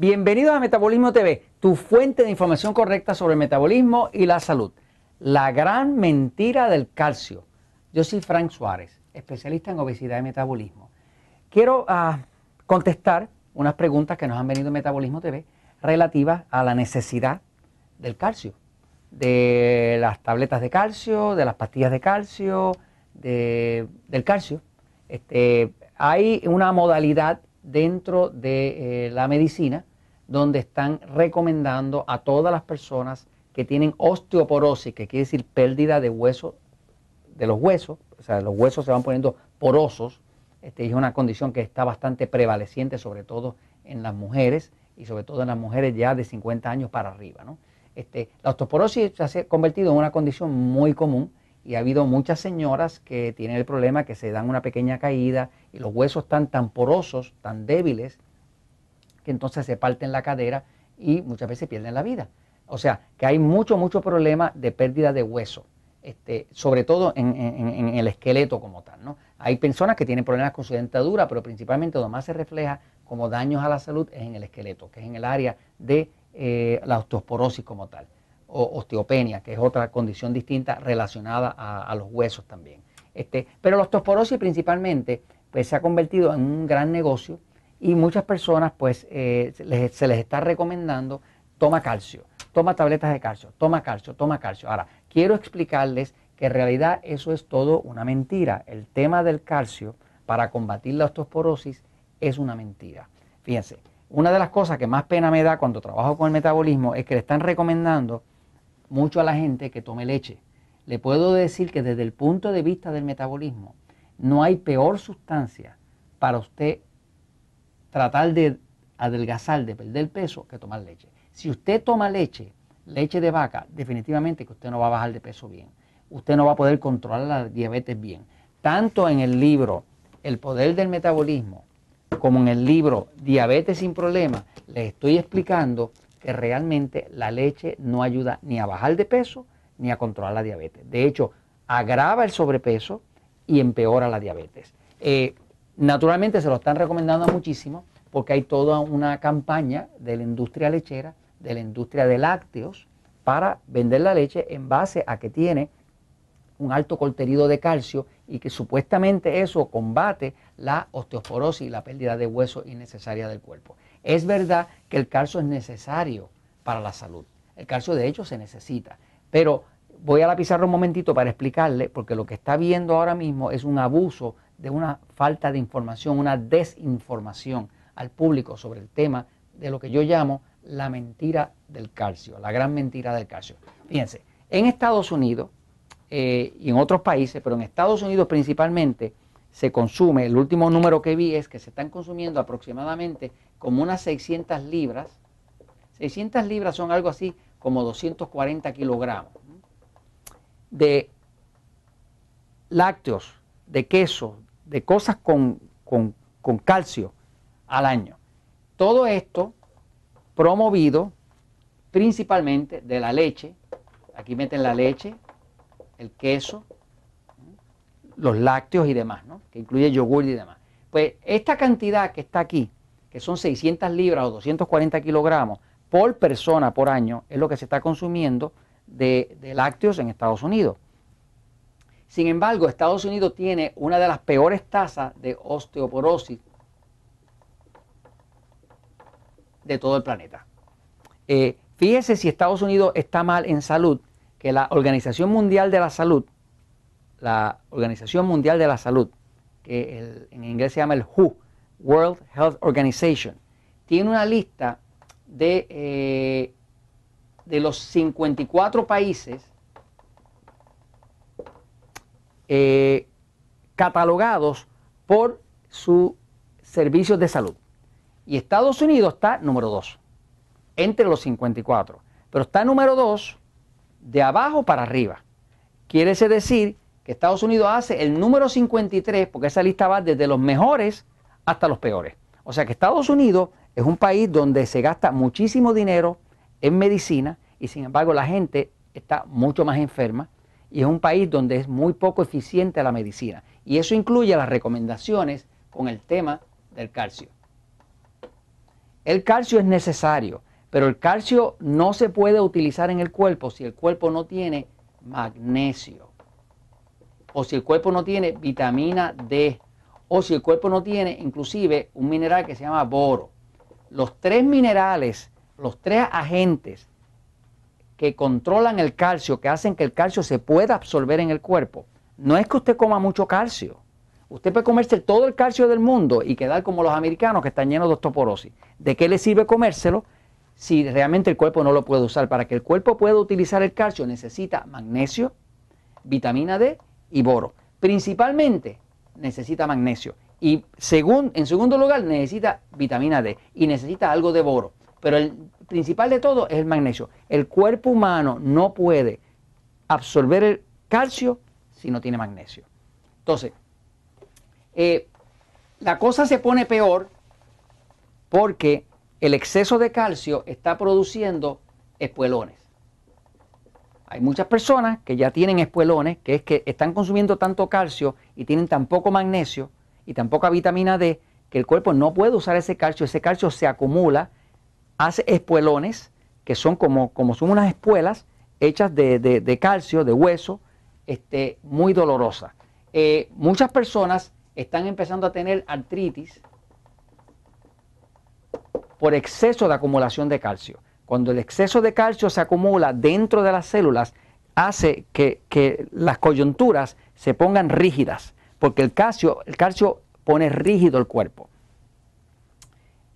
Bienvenidos a Metabolismo TV, tu fuente de información correcta sobre el metabolismo y la salud. La gran mentira del calcio. Yo soy Frank Suárez, especialista en obesidad y metabolismo. Quiero ah, contestar unas preguntas que nos han venido en Metabolismo TV relativas a la necesidad del calcio, de las tabletas de calcio, de las pastillas de calcio, del calcio. Este, hay una modalidad dentro de eh, la medicina donde están recomendando a todas las personas que tienen osteoporosis, que quiere decir pérdida de hueso, de los huesos, o sea, los huesos se van poniendo porosos, este, es una condición que está bastante prevaleciente, sobre todo en las mujeres y sobre todo en las mujeres ya de 50 años para arriba. Este, la osteoporosis se ha convertido en una condición muy común y ha habido muchas señoras que tienen el problema que se dan una pequeña caída y los huesos están tan porosos, tan débiles, entonces se parten la cadera y muchas veces pierden la vida. O sea, que hay mucho, mucho problema de pérdida de hueso, este, sobre todo en, el esqueleto como tal. ¿no? Hay personas que tienen problemas con su dentadura, pero principalmente donde más se refleja como daños a la salud es en el esqueleto, que es en el área de eh, la osteoporosis como tal, o osteopenia, que es otra condición distinta relacionada a, los huesos también. Este, pero la osteoporosis principalmente pues, se ha convertido en un gran negocio y muchas personas pues eh, se, les, está recomendando toma calcio, toma tabletas de calcio, toma calcio, toma calcio. Ahora, quiero explicarles que en realidad eso es todo una mentira. El tema del calcio para combatir la osteoporosis es una mentira. Fíjense, una de las cosas que más pena me da cuando trabajo con el metabolismo es que le están recomendando mucho a la gente que tome leche. Le puedo decir que desde el punto de vista del metabolismo no hay peor sustancia para usted tratar de adelgazar, de perder peso, que tomar leche. Si usted toma leche, leche de vaca, definitivamente que usted no va a bajar de peso bien. Usted no va a poder controlar la diabetes bien. Tanto en el libro El poder del metabolismo como en el libro Diabetes sin problemas, les estoy explicando que realmente la leche no ayuda ni a bajar de peso ni a controlar la diabetes. De hecho, agrava el sobrepeso y empeora la diabetes. Eh, Naturalmente se lo están recomendando muchísimo porque hay toda una campaña de la industria lechera, de la industria de lácteos, para vender la leche en base a que tiene un alto contenido de calcio y que supuestamente eso combate la osteoporosis y la pérdida de hueso innecesaria del cuerpo. Es verdad que el calcio es necesario para la salud. El calcio de hecho se necesita, pero voy a la pizarra un momentito para explicarle, porque lo que está viendo ahora mismo es un abuso de una falta de información, una desinformación al público sobre el tema de lo que yo llamo la mentira del calcio, la gran mentira del calcio. Fíjense, en Estados Unidos eh, y en otros países, pero en Estados Unidos principalmente, se consume, el último número que vi es que se están consumiendo aproximadamente como unas 600 libras. 600 libras son algo así como 240 kilogramos de lácteos, de queso, de cosas con, calcio al año. Todo esto promovido principalmente de la leche. Aquí meten la leche, el queso, los lácteos y demás, ¿no? que incluye yogur y demás. Pues esta cantidad que está aquí, que son 600 libras o 240 kilogramos por persona por año, es lo que se está consumiendo de, lácteos en Estados Unidos. Sin embargo, Estados Unidos tiene una de las peores tasas de osteoporosis de todo el planeta. Eh, fíjese si Estados Unidos está mal en salud, que la Organización Mundial de la Salud, la Organización Mundial de la Salud, que en inglés se llama el WHO, World Health Organization, tiene una lista de eh, de los 54 países eh, catalogados por sus servicios de salud. Y Estados Unidos está número 2, entre los 54. Pero está número 2 de abajo para arriba. Quiere decir que Estados Unidos hace el número 53, porque esa lista va desde los mejores hasta los peores. O sea que Estados Unidos es un país donde se gasta muchísimo dinero en medicina y sin embargo la gente está mucho más enferma y es un país donde es muy poco eficiente la medicina. Y eso incluye las recomendaciones con el tema del calcio. El calcio es necesario, pero el calcio no se puede utilizar en el cuerpo si el cuerpo no tiene magnesio, o si el cuerpo no tiene vitamina D, o si el cuerpo no tiene inclusive un mineral que se llama boro. Los tres minerales, los tres agentes que controlan el calcio, que hacen que el calcio se pueda absorber en el cuerpo, no es que usted coma mucho calcio. Usted puede comerse todo el calcio del mundo y quedar como los americanos que están llenos de osteoporosis. ¿De qué le sirve comérselo si realmente el cuerpo no lo puede usar? Para que el cuerpo pueda utilizar el calcio necesita magnesio, vitamina D y boro. Principalmente necesita magnesio. Y en segundo lugar necesita vitamina D y necesita algo de boro. Pero el principal de todo es el magnesio. El cuerpo humano no puede absorber el calcio si no tiene magnesio. Entonces, eh, la cosa se pone peor porque el exceso de calcio está produciendo espuelones. Hay muchas personas que ya tienen espuelones, que es que están consumiendo tanto calcio y tienen tan poco magnesio y tan poca vitamina D que el cuerpo no puede usar ese calcio. Ese calcio se acumula, hace espuelones, que son como, como son unas espuelas hechas de calcio, de hueso, este, muy dolorosa. Eh, muchas personas están empezando a tener artritis por exceso de acumulación de calcio. Cuando el exceso de calcio se acumula dentro de las células, hace que, que las coyunturas se pongan rígidas, porque el calcio, el calcio pone rígido el cuerpo.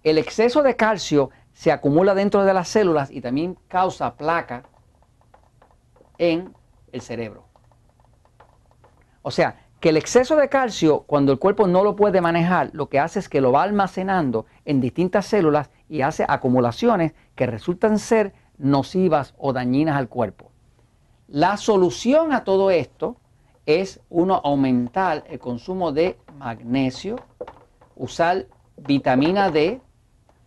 El exceso de calcio se acumula dentro de las células y también causa placa en el cerebro. O sea, que el exceso de calcio, cuando el cuerpo no lo puede manejar, lo que hace es que lo va almacenando en distintas células y hace acumulaciones que resultan ser nocivas o dañinas al cuerpo. La solución a todo esto es uno aumentar el consumo de magnesio, usar vitamina D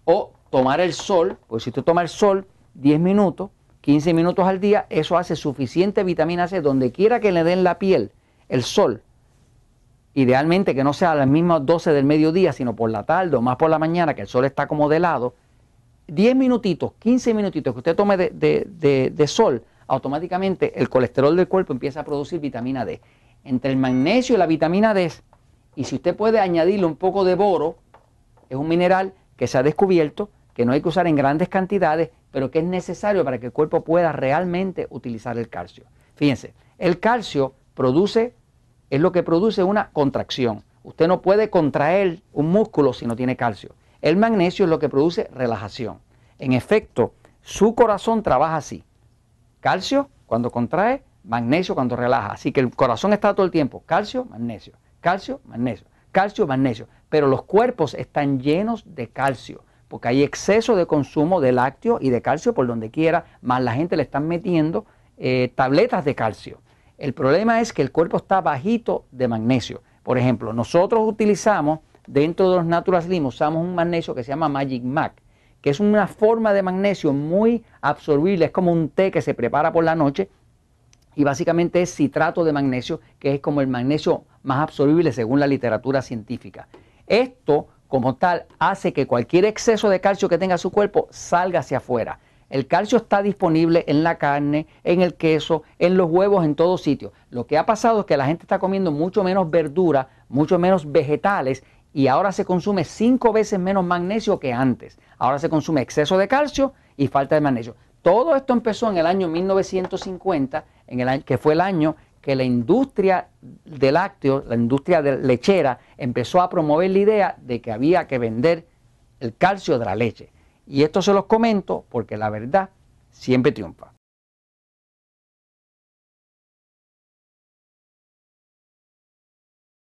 o tomar el sol, porque si tú tomas el sol 10 minutos, 15 minutos al día, eso hace suficiente vitamina C donde quiera que le den la piel el sol, idealmente que no sea a las mismas 12 del mediodía, sino por la tarde o más por la mañana, que el sol está como de lado, 10 minutitos, 15 minutitos que usted tome de, sol, automáticamente el colesterol del cuerpo empieza a producir vitamina D. Entre el magnesio y la vitamina D, y si usted puede añadirle un poco de boro, es un mineral que se ha descubierto, que no hay que usar en grandes cantidades, pero que es necesario para que el cuerpo pueda realmente utilizar el calcio. Fíjense, el calcio produce, es lo que produce una contracción. Usted no puede contraer un músculo si no tiene calcio. El magnesio es lo que produce relajación. En efecto, su corazón trabaja así. Calcio cuando contrae, magnesio cuando relaja. Así que el corazón está todo el tiempo. Calcio, magnesio. Calcio, magnesio. Calcio, magnesio. Pero los cuerpos están llenos de calcio. Porque hay exceso de consumo de lácteo y de calcio por donde quiera. Más la gente le están metiendo eh, tabletas de calcio. El problema es que el cuerpo está bajito de magnesio. Por ejemplo, nosotros utilizamos dentro de los Natural Slim, usamos un magnesio que se llama Magic Mac, que es una forma de magnesio muy absorbible, es como un té que se prepara por la noche y básicamente es citrato de magnesio, que es como el magnesio más absorbible según la literatura científica. Esto, como tal, hace que cualquier exceso de calcio que tenga su cuerpo salga hacia afuera. El calcio está disponible en la carne, en el queso, en los huevos, en todo sitio. Lo que ha pasado es que la gente está comiendo mucho menos verdura, mucho menos vegetales y ahora se consume cinco veces menos magnesio que antes. Ahora se consume exceso de calcio y falta de magnesio. Todo esto empezó en el año 1950, en el año, que fue el año que la industria de lácteos, la industria de lechera, empezó a promover la idea de que había que vender el calcio de la leche. Y esto se los comento porque la verdad siempre triunfa.